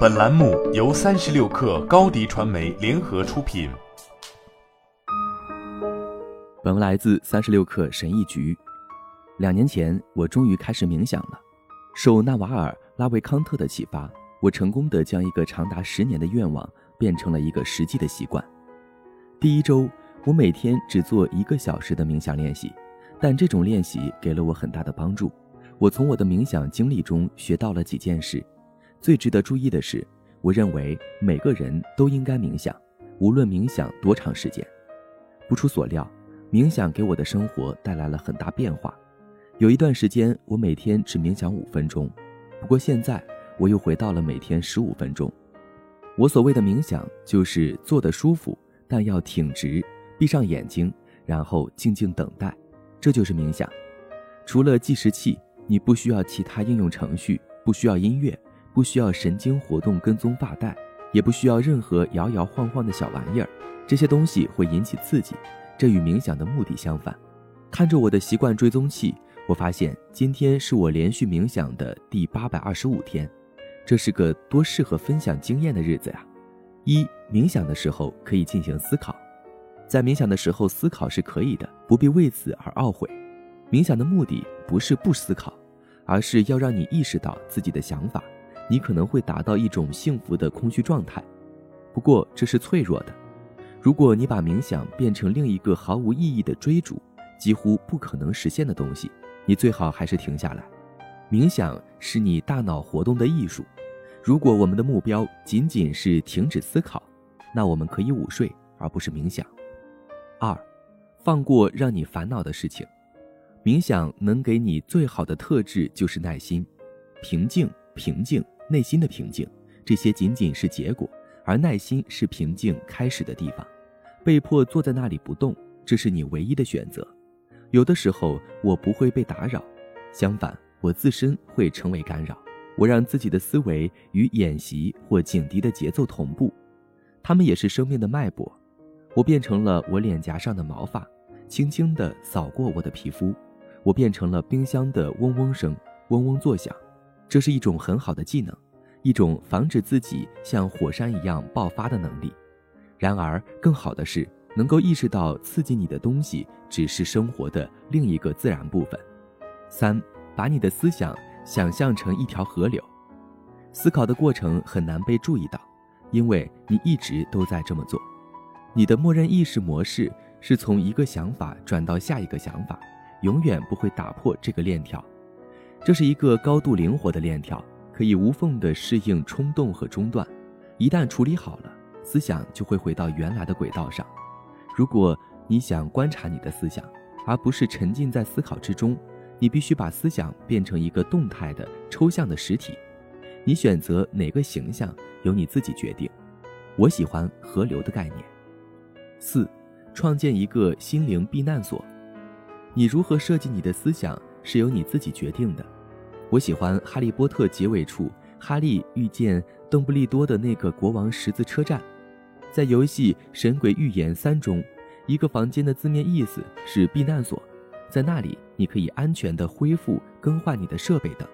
本栏目由三十六氪高低传媒联合出品。本文来自三十六氪神译局。两年前，我终于开始冥想了。受纳瓦尔·拉维康特的启发，我成功的将一个长达十年的愿望变成了一个实际的习惯。第一周，我每天只做一个小时的冥想练习，但这种练习给了我很大的帮助。我从我的冥想经历中学到了几件事。最值得注意的是，我认为每个人都应该冥想，无论冥想多长时间。不出所料，冥想给我的生活带来了很大变化。有一段时间，我每天只冥想五分钟，不过现在我又回到了每天十五分钟。我所谓的冥想，就是坐得舒服，但要挺直，闭上眼睛，然后静静等待，这就是冥想。除了计时器。你不需要其他应用程序，不需要音乐，不需要神经活动跟踪发带，也不需要任何摇摇晃晃的小玩意儿。这些东西会引起刺激，这与冥想的目的相反。看着我的习惯追踪器，我发现今天是我连续冥想的第八百二十五天，这是个多适合分享经验的日子呀！一冥想的时候可以进行思考，在冥想的时候思考是可以的，不必为此而懊悔。冥想的目的不是不思考。而是要让你意识到自己的想法，你可能会达到一种幸福的空虚状态。不过这是脆弱的。如果你把冥想变成另一个毫无意义的追逐，几乎不可能实现的东西，你最好还是停下来。冥想是你大脑活动的艺术。如果我们的目标仅仅是停止思考，那我们可以午睡而不是冥想。二，放过让你烦恼的事情。冥想能给你最好的特质就是耐心、平静、平静、内心的平静，这些仅仅是结果，而耐心是平静开始的地方。被迫坐在那里不动，这是你唯一的选择。有的时候我不会被打扰，相反，我自身会成为干扰。我让自己的思维与演习或警笛的节奏同步，它们也是生命的脉搏。我变成了我脸颊上的毛发，轻轻地扫过我的皮肤。我变成了冰箱的嗡嗡声，嗡嗡作响，这是一种很好的技能，一种防止自己像火山一样爆发的能力。然而，更好的是能够意识到刺激你的东西只是生活的另一个自然部分。三，把你的思想想象成一条河流，思考的过程很难被注意到，因为你一直都在这么做。你的默认意识模式是从一个想法转到下一个想法。永远不会打破这个链条，这是一个高度灵活的链条，可以无缝地适应冲动和中断。一旦处理好了，思想就会回到原来的轨道上。如果你想观察你的思想，而不是沉浸在思考之中，你必须把思想变成一个动态的、抽象的实体。你选择哪个形象由你自己决定。我喜欢河流的概念。四，创建一个心灵避难所。你如何设计你的思想是由你自己决定的。我喜欢《哈利波特》结尾处，哈利遇见邓布利多的那个国王十字车站。在游戏《神鬼预言三》中，一个房间的字面意思是避难所，在那里你可以安全地恢复、更换你的设备等。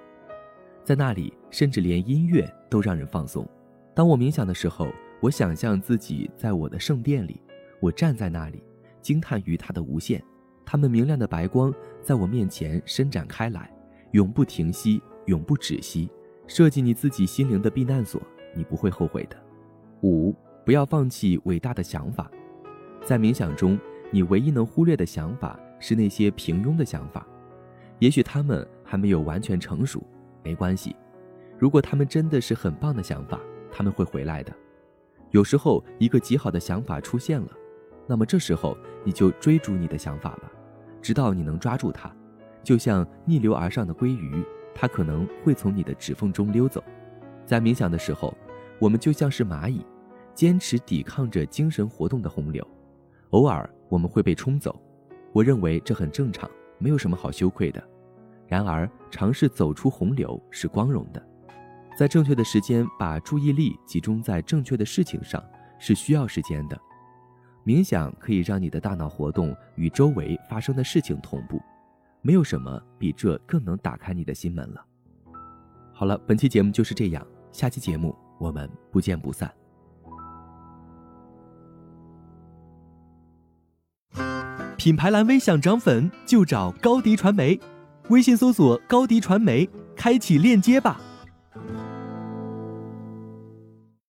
在那里，甚至连音乐都让人放松。当我冥想的时候，我想象自己在我的圣殿里，我站在那里，惊叹于它的无限。它们明亮的白光在我面前伸展开来，永不停息，永不止息。设计你自己心灵的避难所，你不会后悔的。五，不要放弃伟大的想法。在冥想中，你唯一能忽略的想法是那些平庸的想法。也许他们还没有完全成熟，没关系。如果他们真的是很棒的想法，他们会回来的。有时候，一个极好的想法出现了，那么这时候你就追逐你的想法吧。直到你能抓住它，就像逆流而上的鲑鱼，它可能会从你的指缝中溜走。在冥想的时候，我们就像是蚂蚁，坚持抵抗着精神活动的洪流。偶尔我们会被冲走，我认为这很正常，没有什么好羞愧的。然而，尝试走出洪流是光荣的。在正确的时间把注意力集中在正确的事情上，是需要时间的。冥想可以让你的大脑活动与周围发生的事情同步没有什么比这更能打开你的心门了。好了本期节目就是这样下期节目我们不见不散。品牌蓝 v 想涨粉就找高迪传媒微信搜索高迪传媒开启链接吧。